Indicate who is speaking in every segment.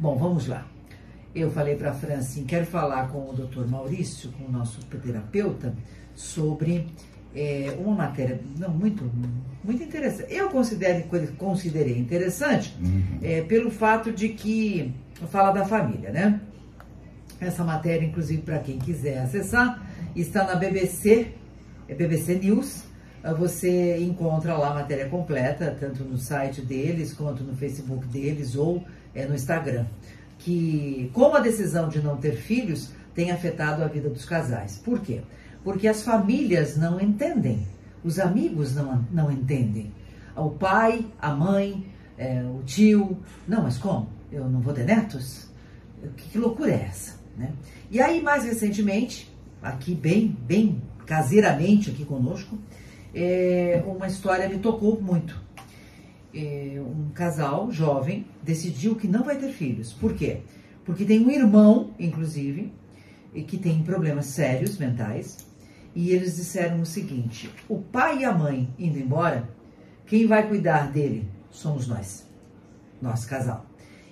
Speaker 1: Bom, vamos lá. Eu falei para a Fran assim, quero falar com o Dr. Maurício, com o nosso terapeuta, sobre é, uma matéria não muito muito interessante. Eu considero considerei interessante uhum. é, pelo fato de que fala da família, né? Essa matéria, inclusive, para quem quiser acessar, está na BBC, é BBC News. Você encontra lá a matéria completa, tanto no site deles, quanto no Facebook deles ou é, no Instagram. Que como a decisão de não ter filhos tem afetado a vida dos casais. Por quê? Porque as famílias não entendem, os amigos não, não entendem. O pai, a mãe, é, o tio. Não, mas como? Eu não vou ter netos? Que, que loucura é essa? Né? E aí, mais recentemente, aqui bem, bem caseiramente aqui conosco, é, uma história me tocou muito. É, um casal jovem decidiu que não vai ter filhos. Por quê? Porque tem um irmão, inclusive, que tem problemas sérios mentais, e eles disseram o seguinte: o pai e a mãe indo embora, quem vai cuidar dele somos nós, nosso casal.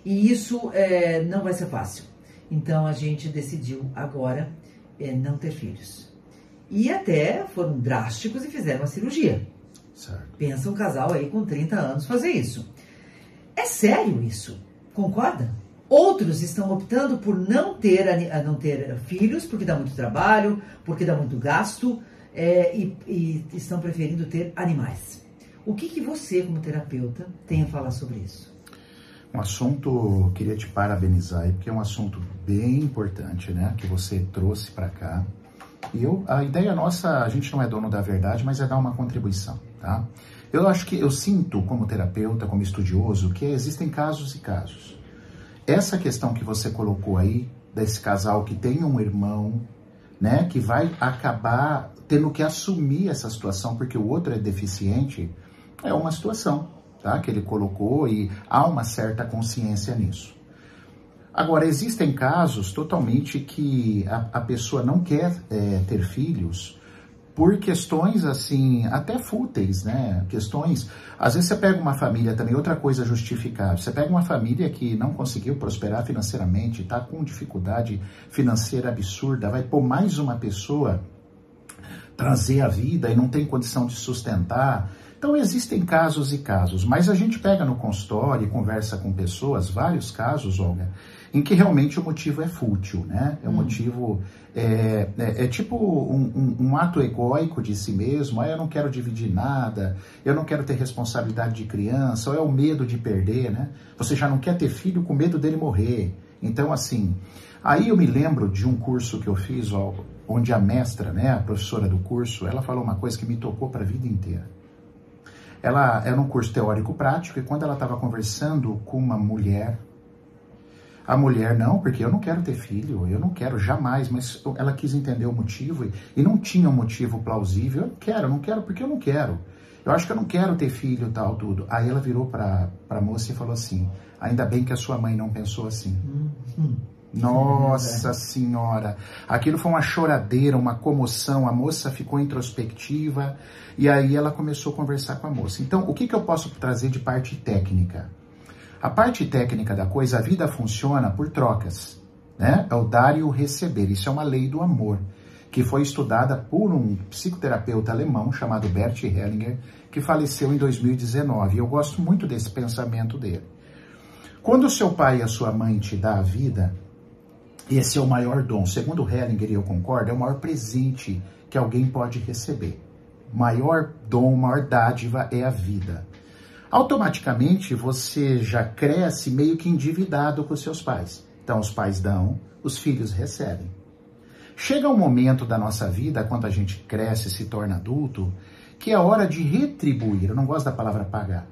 Speaker 1: E isso é, não vai ser fácil. Então a gente decidiu agora é, não ter filhos. E até foram drásticos e fizeram uma cirurgia. Certo. Pensa um casal aí com 30 anos fazer isso. É sério isso? Concorda? Outros estão optando por não ter, não ter filhos, porque dá muito trabalho, porque dá muito gasto, é, e, e, estão preferindo ter animais. O que, que você, como terapeuta, tem a falar sobre isso?
Speaker 2: Um assunto, queria te parabenizar aí, porque é um assunto bem importante, né? Que você trouxe para cá. E eu, a ideia nossa, a gente não é dono da verdade, mas é dar uma contribuição, tá? Eu acho que eu sinto, como terapeuta, como estudioso, que existem casos e casos. Essa questão que você colocou aí, desse casal que tem um irmão, né, que vai acabar tendo que assumir essa situação porque o outro é deficiente, é uma situação tá? que ele colocou e há uma certa consciência nisso. Agora, existem casos totalmente que a, a pessoa não quer é, ter filhos por questões assim, até fúteis, né? Questões. Às vezes você pega uma família também, outra coisa justificável. Você pega uma família que não conseguiu prosperar financeiramente, está com dificuldade financeira absurda, vai pôr mais uma pessoa trazer a vida e não tem condição de sustentar. Então existem casos e casos, mas a gente pega no consultório e conversa com pessoas, vários casos, Olga, em que realmente o motivo é fútil, né? É um hum. motivo, é, é, é tipo um, um, um, ato egóico de si mesmo, ah, eu não quero dividir nada, eu não quero ter responsabilidade de criança, ou é o medo de perder, né? Você já não quer ter filho com medo dele morrer. Então, assim, aí eu me lembro de um curso que eu fiz, ó, onde a mestra, né, a professora do curso, ela falou uma coisa que me tocou para a vida inteira. Ela era um curso teórico prático e quando ela estava conversando com uma mulher, a mulher não, porque eu não quero ter filho, eu não quero jamais, mas ela quis entender o motivo e não tinha um motivo plausível. Eu quero, eu não quero porque eu não quero. Eu acho que eu não quero ter filho, tal, tudo. Aí ela virou para a moça e falou assim: ainda bem que a sua mãe não pensou assim. Hum. Nossa Senhora! Aquilo foi uma choradeira, uma comoção. A moça ficou introspectiva e aí ela começou a conversar com a moça. Então, o que, que eu posso trazer de parte técnica? A parte técnica da coisa, a vida funciona por trocas, né? É o dar e o receber. Isso é uma lei do amor, que foi estudada por um psicoterapeuta alemão chamado Bert Hellinger, que faleceu em 2019. E eu gosto muito desse pensamento dele. Quando o seu pai e a sua mãe te dão a vida, esse é o maior dom. Segundo Hellinger, e eu concordo, é o maior presente que alguém pode receber. Maior dom, maior dádiva é a vida. Automaticamente você já cresce meio que endividado com seus pais. Então os pais dão, os filhos recebem. Chega um momento da nossa vida, quando a gente cresce e se torna adulto, que é hora de retribuir. Eu não gosto da palavra pagar.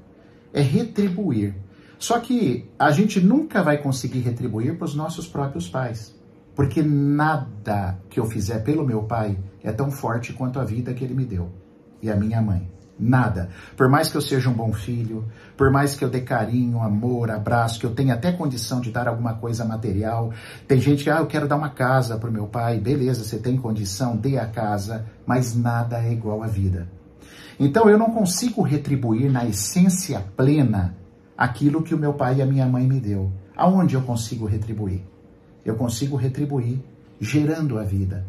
Speaker 2: É retribuir. Só que a gente nunca vai conseguir retribuir para os nossos próprios pais. Porque nada que eu fizer pelo meu pai é tão forte quanto a vida que ele me deu. E a minha mãe. Nada. Por mais que eu seja um bom filho, por mais que eu dê carinho, amor, abraço, que eu tenha até condição de dar alguma coisa material. Tem gente que, ah, eu quero dar uma casa para o meu pai. Beleza, você tem condição, dê a casa, mas nada é igual à vida. Então eu não consigo retribuir na essência plena aquilo que o meu pai e a minha mãe me deu. Aonde eu consigo retribuir? Eu consigo retribuir gerando a vida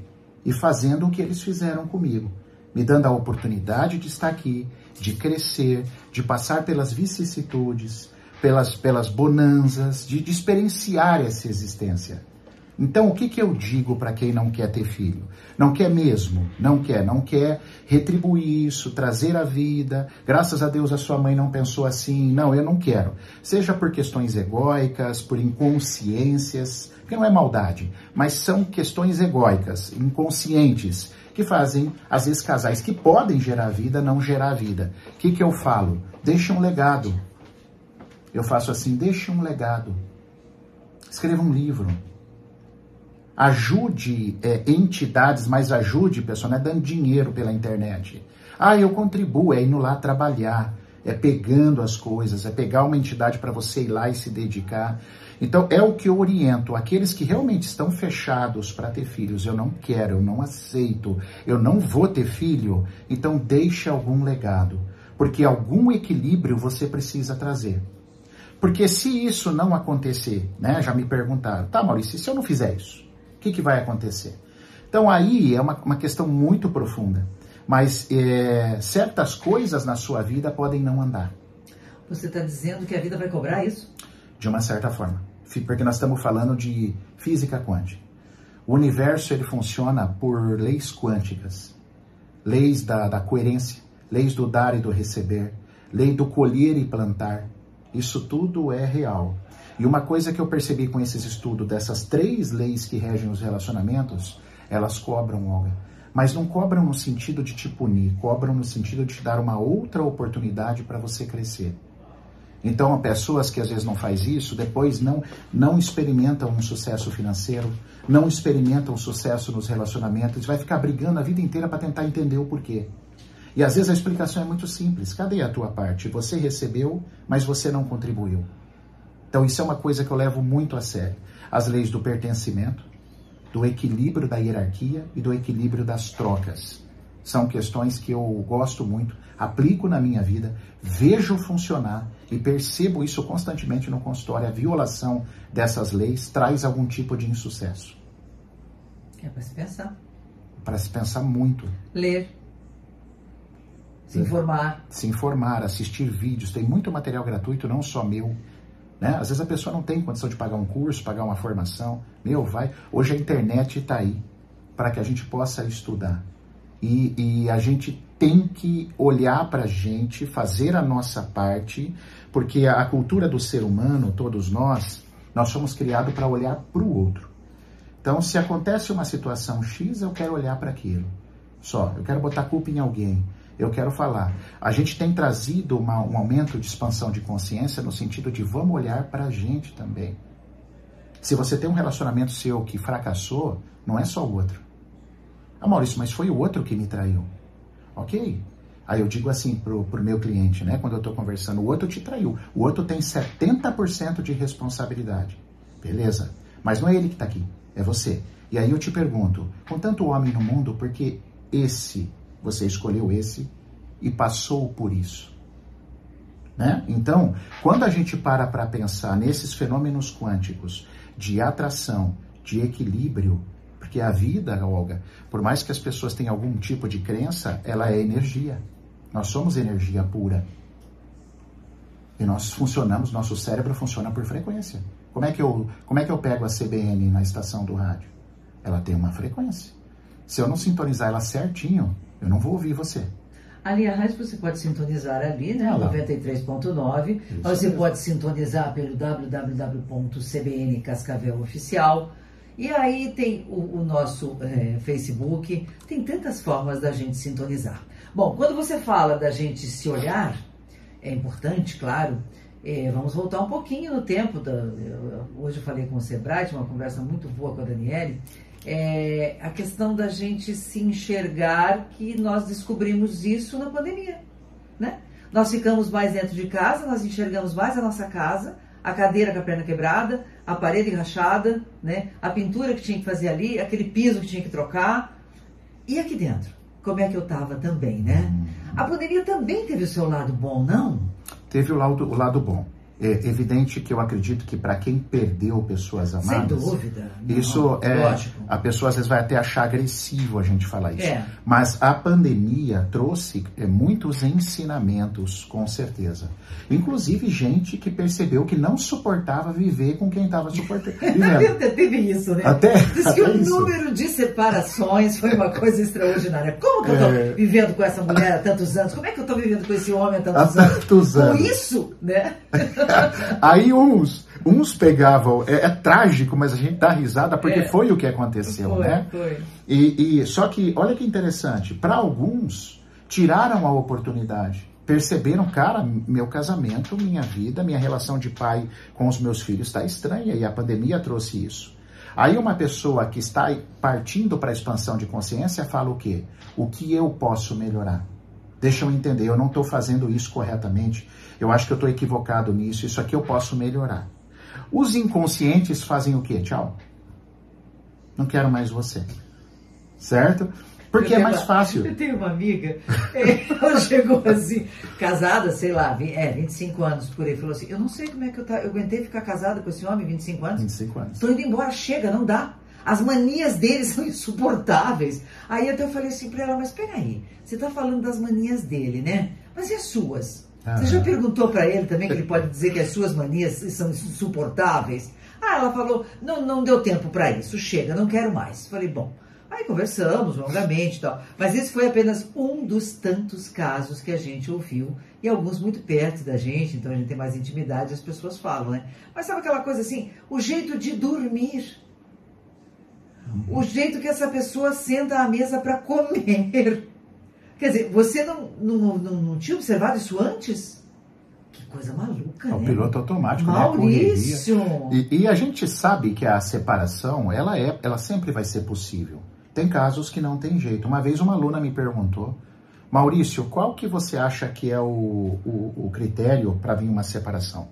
Speaker 2: e fazendo o que eles fizeram comigo, me dando a oportunidade de estar aqui, de crescer, de passar pelas vicissitudes, pelas, pelas bonanças, de, de experienciar essa existência. Então, o que, que eu digo para quem não quer ter filho? Não quer mesmo, não quer, não quer retribuir isso, trazer a vida. Graças a Deus a sua mãe não pensou assim. Não, eu não quero. Seja por questões egóicas, por inconsciências, que não é maldade, mas são questões egóicas, inconscientes, que fazem, às vezes, casais que podem gerar vida, não gerar vida. O que, que eu falo? Deixa um legado. Eu faço assim, deixa um legado. Escreva um livro ajude é, entidades, mas ajude pessoas, não é dando dinheiro pela internet. Ah, eu contribuo, é indo lá trabalhar, é pegando as coisas, é pegar uma entidade para você ir lá e se dedicar. Então, é o que eu oriento. Aqueles que realmente estão fechados para ter filhos, eu não quero, eu não aceito, eu não vou ter filho, então deixe algum legado. Porque algum equilíbrio você precisa trazer. Porque se isso não acontecer, né? Já me perguntaram, tá, Maurício, se eu não fizer isso? O que, que vai acontecer? Então aí é uma, uma questão muito profunda. Mas é, certas coisas na sua vida podem não andar.
Speaker 1: Você está dizendo que a vida vai cobrar isso?
Speaker 2: De uma certa forma. Porque nós estamos falando de física quântica. O universo ele funciona por leis quânticas. Leis da, da coerência, leis do dar e do receber, lei do colher e plantar. Isso tudo é real. E uma coisa que eu percebi com esses estudos dessas três leis que regem os relacionamentos, elas cobram, Olga. Mas não cobram no sentido de te punir, cobram no sentido de te dar uma outra oportunidade para você crescer. Então, pessoas que às vezes não faz isso, depois não, não experimentam um sucesso financeiro, não experimentam sucesso nos relacionamentos, vai ficar brigando a vida inteira para tentar entender o porquê. E às vezes a explicação é muito simples. Cadê a tua parte? Você recebeu, mas você não contribuiu. Então, isso é uma coisa que eu levo muito a sério. As leis do pertencimento, do equilíbrio da hierarquia e do equilíbrio das trocas. São questões que eu gosto muito, aplico na minha vida, vejo funcionar e percebo isso constantemente no consultório. A violação dessas leis traz algum tipo de insucesso.
Speaker 1: É para se pensar.
Speaker 2: Para se pensar muito.
Speaker 1: Ler. Se informar.
Speaker 2: Se informar, assistir vídeos. Tem muito material gratuito, não só meu né? Às vezes a pessoa não tem condição de pagar um curso, pagar uma formação. Meu, vai. Hoje a internet está aí para que a gente possa estudar. E, e a gente tem que olhar para a gente, fazer a nossa parte, porque a, a cultura do ser humano, todos nós, nós somos criados para olhar para o outro. Então, se acontece uma situação X, eu quero olhar para aquilo. Só, eu quero botar culpa em alguém eu quero falar. A gente tem trazido uma, um aumento de expansão de consciência no sentido de vamos olhar para a gente também. Se você tem um relacionamento seu que fracassou, não é só o outro. Ah, Maurício, mas foi o outro que me traiu. Ok. Aí eu digo assim pro, pro meu cliente, né? Quando eu estou conversando, o outro te traiu. O outro tem 70% de responsabilidade. Beleza. Mas não é ele que está aqui, é você. E aí eu te pergunto, com tanto homem no mundo, por que esse você escolheu esse e passou por isso. Né? Então, quando a gente para para pensar nesses fenômenos quânticos de atração, de equilíbrio, porque a vida, Olga, por mais que as pessoas tenham algum tipo de crença, ela é energia. Nós somos energia pura. E nós funcionamos, nosso cérebro funciona por frequência. Como é que eu, como é que eu pego a CBN na estação do rádio? Ela tem uma frequência. Se eu não sintonizar ela certinho, eu não vou ouvir você.
Speaker 1: Ali a rádio você pode sintonizar ali, né? Ah, 93.9. Você pode sintonizar pelo www.cbn Cascavel Oficial. E aí tem o, o nosso é, Facebook. Tem tantas formas da gente sintonizar. Bom, quando você fala da gente se olhar, é importante, claro. É, vamos voltar um pouquinho no tempo. Da, eu, hoje eu falei com o Sebrae, uma conversa muito boa com a Daniele é, a questão da gente se enxergar que nós descobrimos isso na pandemia, né? Nós ficamos mais dentro de casa, nós enxergamos mais a nossa casa, a cadeira com a perna quebrada, a parede rachada, né? A pintura que tinha que fazer ali, aquele piso que tinha que trocar. E aqui dentro, como é que eu estava também, né? A pandemia também teve o seu lado bom, não?
Speaker 2: Teve o lado, o lado bom. É evidente que eu acredito que para quem perdeu pessoas amadas,
Speaker 1: Sem dúvida.
Speaker 2: isso
Speaker 1: Não,
Speaker 2: é
Speaker 1: lógico.
Speaker 2: a pessoa às vezes vai até achar agressivo a gente falar isso.
Speaker 1: É.
Speaker 2: Mas a pandemia trouxe é, muitos ensinamentos, com certeza. Inclusive gente que percebeu que não suportava viver com quem estava suportando. vivendo.
Speaker 1: Teve isso, né?
Speaker 2: Até-
Speaker 1: Diz que
Speaker 2: até
Speaker 1: o
Speaker 2: isso.
Speaker 1: número de separações foi uma coisa extraordinária. Como que eu tô
Speaker 2: É.
Speaker 1: vivendo com essa mulher há tantos anos? Como é que eu tô vivendo com esse homem há
Speaker 2: Há
Speaker 1: tantos anos?
Speaker 2: tantos
Speaker 1: Com
Speaker 2: anos.
Speaker 1: isso, né?
Speaker 2: Aí uns, uns pegavam, é, é trágico, mas a gente dá risada porque
Speaker 1: É.
Speaker 2: foi o que aconteceu,
Speaker 1: Foi,
Speaker 2: né?
Speaker 1: foi.
Speaker 2: E, e- só que olha que interessante, para alguns tiraram a oportunidade, perceberam, cara, meu casamento, minha vida, minha relação de pai com os meus filhos está estranha e a pandemia trouxe isso. Aí uma pessoa que está partindo para a expansão de consciência fala o quê? O que eu posso melhorar? Deixa eu entender, eu não estou fazendo isso corretamente, eu acho que eu estou equivocado nisso, isso aqui eu posso melhorar. Os inconscientes fazem o quê? Tchau. Não quero mais você. Certo? Porque
Speaker 1: Eu
Speaker 2: é mais
Speaker 1: uma-
Speaker 2: fácil.
Speaker 1: Eu tenho uma amiga, ela chegou assim, casada, sei lá, é, 25 anos por aí, falou assim, eu não sei como é que eu, tá, eu aguentei ficar casada com esse homem 25 anos.
Speaker 2: 25 anos.
Speaker 1: Estou indo embora, chega, não dá. As manias dele são insuportáveis. Aí até eu falei assim pra ela, mas peraí, você está falando das manias dele, né? Mas e as suas?
Speaker 2: Ah.
Speaker 1: Você já perguntou pra ele também que ele pode dizer que as suas manias são insuportáveis? Ah, ela falou, não, não deu tempo pra isso, chega, não quero mais. Falei, bom, aí conversamos longamente e tal. Mas esse foi apenas um dos tantos casos que a gente ouviu. E alguns muito perto da gente, então a gente tem mais intimidade, as pessoas falam, né? Mas sabe aquela coisa assim, o jeito de dormir o jeito que essa pessoa senta à mesa para comer. Quer dizer, você não, não, não, não tinha observado isso antes? Que coisa maluca,
Speaker 2: É o
Speaker 1: né?
Speaker 2: piloto automático, né?
Speaker 1: Maurício!
Speaker 2: correria. E, e a gente sabe que a separação, ela, é, ela sempre vai ser possível. Tem casos que não tem jeito. Uma vez uma aluna me perguntou, Maurício, qual que você acha que é o, o, o critério para vir uma separação?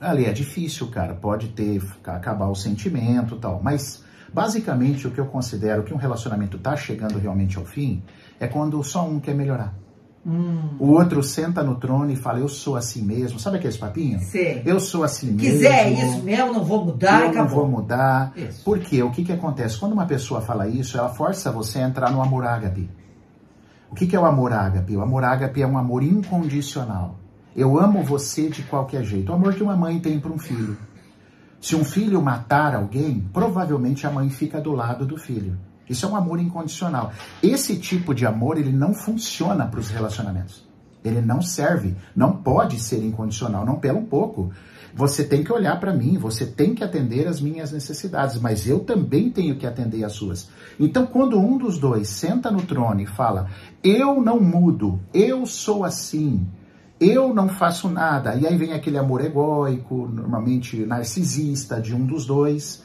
Speaker 2: Ali é difícil, cara. Pode ter acabar o sentimento, tal. Mas basicamente o que eu considero que um relacionamento está chegando realmente ao fim é quando só um quer melhorar.
Speaker 1: Hum,
Speaker 2: O outro senta no trono e fala: Eu sou assim mesmo. Sabe aqueles papinhos?
Speaker 1: sei.
Speaker 2: Eu sou assim
Speaker 1: Quiser
Speaker 2: mesmo.
Speaker 1: isso mesmo, não vou mudar
Speaker 2: eu não vou mudar.
Speaker 1: Isso.
Speaker 2: Porque o que, que acontece? Quando uma pessoa fala isso, ela força você a entrar no amor ágape. O que, que é o amor ágape? O amor ágape é um amor incondicional. Eu amo você de qualquer jeito. O amor que uma mãe tem para um filho. Se um filho matar alguém, provavelmente a mãe fica do lado do filho. Isso é um amor incondicional. Esse tipo de amor, ele não funciona para os relacionamentos. Ele não serve, não pode ser incondicional, não pela um pouco. Você tem que olhar para mim, você tem que atender as minhas necessidades, mas eu também tenho que atender as suas. Então, quando um dos dois senta no trono e fala: "Eu não mudo, eu sou assim", eu não faço nada. E aí vem aquele amor egóico, normalmente narcisista de um dos dois.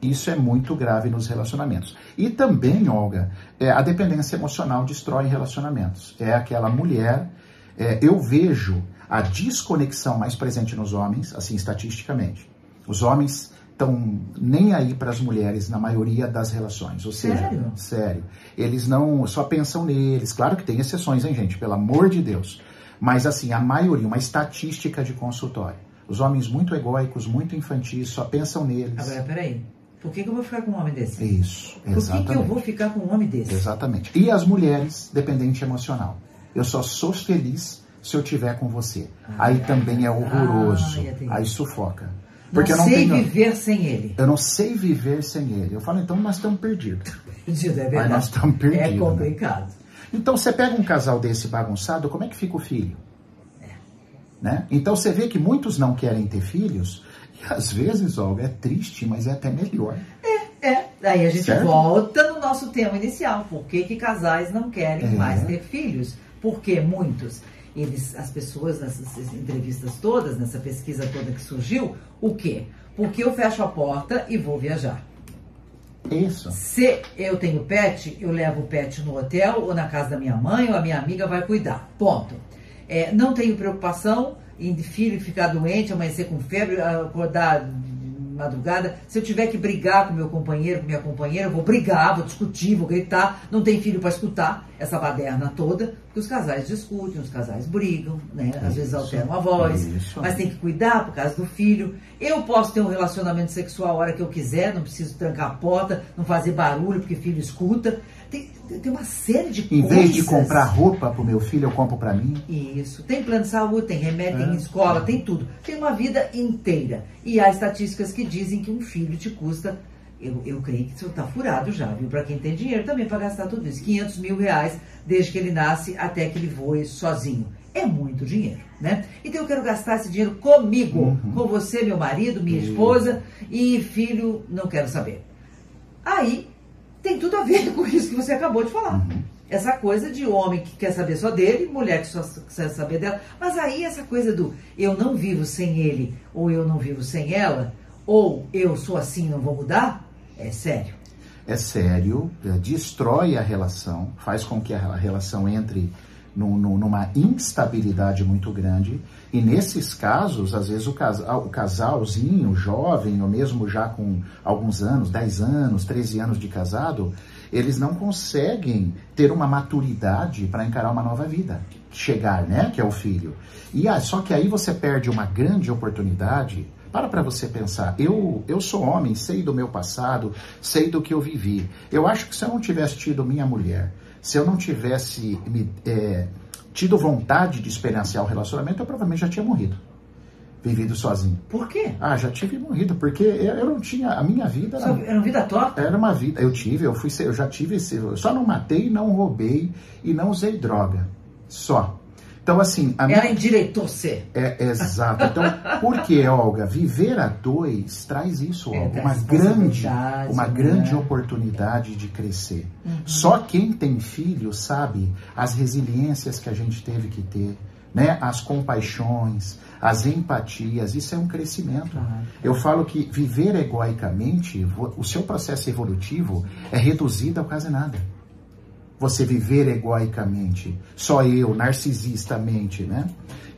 Speaker 2: Isso é muito grave nos relacionamentos. E também, Olga, é, a dependência emocional destrói relacionamentos. É aquela mulher. é, eu vejo a desconexão mais presente nos homens, assim, estatisticamente. Os homens estão nem aí para as mulheres na maioria das relações. Ou seja,
Speaker 1: Sério?
Speaker 2: sério. Eles não só pensam neles. Claro que tem exceções, hein, gente? Pelo amor de Deus. Mas assim, a maioria, uma estatística de consultório. Os homens muito egóicos, muito infantis, só pensam neles.
Speaker 1: Agora, peraí. Por que, que eu vou ficar com um homem desse?
Speaker 2: Isso,
Speaker 1: Por que, que
Speaker 2: exatamente.
Speaker 1: eu vou ficar com um homem desse?
Speaker 2: Exatamente. E as mulheres, dependente emocional. Eu só sou feliz se eu tiver com você. Aí também é horroroso.
Speaker 1: Ah.
Speaker 2: Aí sufoca.
Speaker 1: Não
Speaker 2: Porque eu não
Speaker 1: sei
Speaker 2: tenho.
Speaker 1: viver sem ele.
Speaker 2: Eu não sei viver sem ele. Eu falo, então nós estamos perdidos.
Speaker 1: Perdido, é
Speaker 2: Mas
Speaker 1: verdade.
Speaker 2: nós estamos perdidos.
Speaker 1: É
Speaker 2: né? Então você pega um casal desse bagunçado, como é que fica o filho? Né? Então você vê que muitos não querem ter filhos, e às vezes, Olga, é triste, mas é até melhor.
Speaker 1: É, aí a gente
Speaker 2: Certo?
Speaker 1: volta no nosso tema inicial. Por que, que casais não querem
Speaker 2: É.
Speaker 1: mais ter filhos? Porque muitos, eles, as pessoas nessas entrevistas todas, nessa pesquisa toda que surgiu, o quê? Porque eu fecho a porta e vou viajar.
Speaker 2: Isso.
Speaker 1: Se eu tenho pet, eu levo o pet no hotel ou na casa da minha mãe ou a minha amiga vai cuidar. Ponto. É, não tenho preocupação em filho ficar doente, amanhecer com febre, acordar madrugada. Se eu tiver que brigar com meu companheiro, com minha companheira, eu vou brigar, vou discutir, vou gritar. Não tem filho para escutar essa baderna toda, porque os casais discutem, os casais brigam, né? Às
Speaker 2: Isso,
Speaker 1: vezes alteram a voz,
Speaker 2: isso.
Speaker 1: mas tem que cuidar por causa do filho. Eu posso ter um relacionamento sexual a hora que eu quiser, não preciso trancar a porta, não fazer barulho porque filho escuta. Tem, tem uma série de
Speaker 2: Em
Speaker 1: coisas.
Speaker 2: vez de comprar roupa pro meu filho, eu compro para mim.
Speaker 1: Isso. Tem plano de saúde, tem remédio,
Speaker 2: É.
Speaker 1: tem escola, tem tudo. Tem uma vida inteira. E há estatísticas que dizem que um filho te custa. Eu, eu creio que isso tá furado já, viu? Para quem tem dinheiro também para gastar tudo isso. 500 mil reais desde que ele nasce até que ele voe sozinho. É muito dinheiro, né? Então eu quero gastar esse dinheiro comigo,
Speaker 2: Uhum.
Speaker 1: com você, meu marido, minha esposa e filho, não quero saber. Aí tem tudo a ver com isso que você acabou de falar.
Speaker 2: Uhum.
Speaker 1: Essa coisa de homem que quer saber só dele, mulher que só quer saber dela. Mas aí essa coisa do eu não vivo sem ele, ou eu não vivo sem ela, ou eu sou assim e não vou mudar, é sério.
Speaker 2: É sério, é, destrói a relação, faz com que a relação entre num- num- numa instabilidade muito grande. E nesses casos, às vezes o, casal, o casalzinho, jovem, ou mesmo já com alguns anos, 10 anos, 13 anos de casado, eles não conseguem ter uma maturidade para encarar uma nova vida. Chegar, né? Que é o filho. E ah, só que aí você perde uma grande oportunidade. Para para você pensar. Eu, eu sou homem, sei do meu passado, sei do que eu vivi. Eu acho que se eu não tivesse tido minha mulher, se eu não tivesse me, é, tido vontade de experienciar o relacionamento, eu provavelmente já tinha morrido. Vivido sozinho.
Speaker 1: Por quê?
Speaker 2: Ah, já tive morrido, porque eu eu não tinha. A minha vida era,
Speaker 1: Era uma vida torta?
Speaker 2: era uma vida. Eu tive, eu fui, eu já tive esse. Eu só não matei, não roubei e não usei droga. Só. Então, assim, a minha.
Speaker 1: Ela endireitou você.
Speaker 2: É, é exato. Então, por que, Olga? Viver a dois traz isso,
Speaker 1: É,
Speaker 2: Olga.
Speaker 1: traz
Speaker 2: Uma grande, uma
Speaker 1: né?
Speaker 2: grande oportunidade de crescer. Só quem tem filho sabe as resiliências que a gente teve que ter, né? As compaixões, as empatias. Isso é um crescimento.
Speaker 1: Claro.
Speaker 2: Eu falo que viver egoicamente, o seu processo evolutivo é reduzido a quase nada você viver egoicamente, só eu, narcisistamente, né?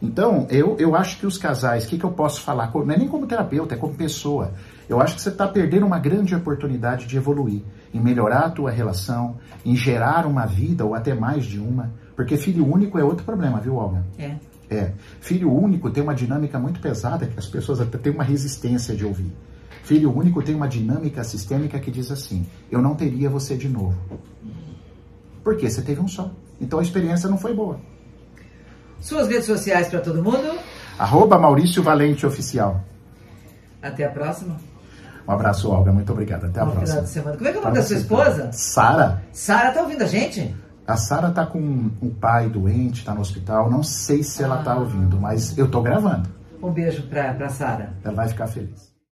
Speaker 2: Então, eu, eu acho que os casais, o que, que eu posso falar? Não é nem como terapeuta, é como pessoa. Eu acho que você está perdendo uma grande oportunidade de evoluir, em melhorar a tua relação, em gerar uma vida ou até mais de uma. Porque filho único é outro problema, viu, Olga?
Speaker 1: É.
Speaker 2: É. Filho único tem uma dinâmica muito pesada que as pessoas até têm uma resistência de ouvir. Filho único tem uma dinâmica sistêmica que diz assim: eu não teria você de novo. Porque você teve um só. Então a experiência não foi boa.
Speaker 1: Suas redes sociais para todo mundo.
Speaker 2: Arroba Maurício Valente Oficial.
Speaker 1: Até a próxima.
Speaker 2: Um abraço, Olga. Muito obrigado. Até a
Speaker 1: Bom final
Speaker 2: próxima.
Speaker 1: de semana. Como é que é o nome da sua esposa?
Speaker 2: Sara.
Speaker 1: Sara, tá ouvindo a gente?
Speaker 2: A Sara tá com o pai doente, tá no hospital. Não sei se ela tá
Speaker 1: Ah.
Speaker 2: ouvindo, mas eu tô gravando.
Speaker 1: Um beijo pra, pra Sara.
Speaker 2: Ela vai ficar feliz.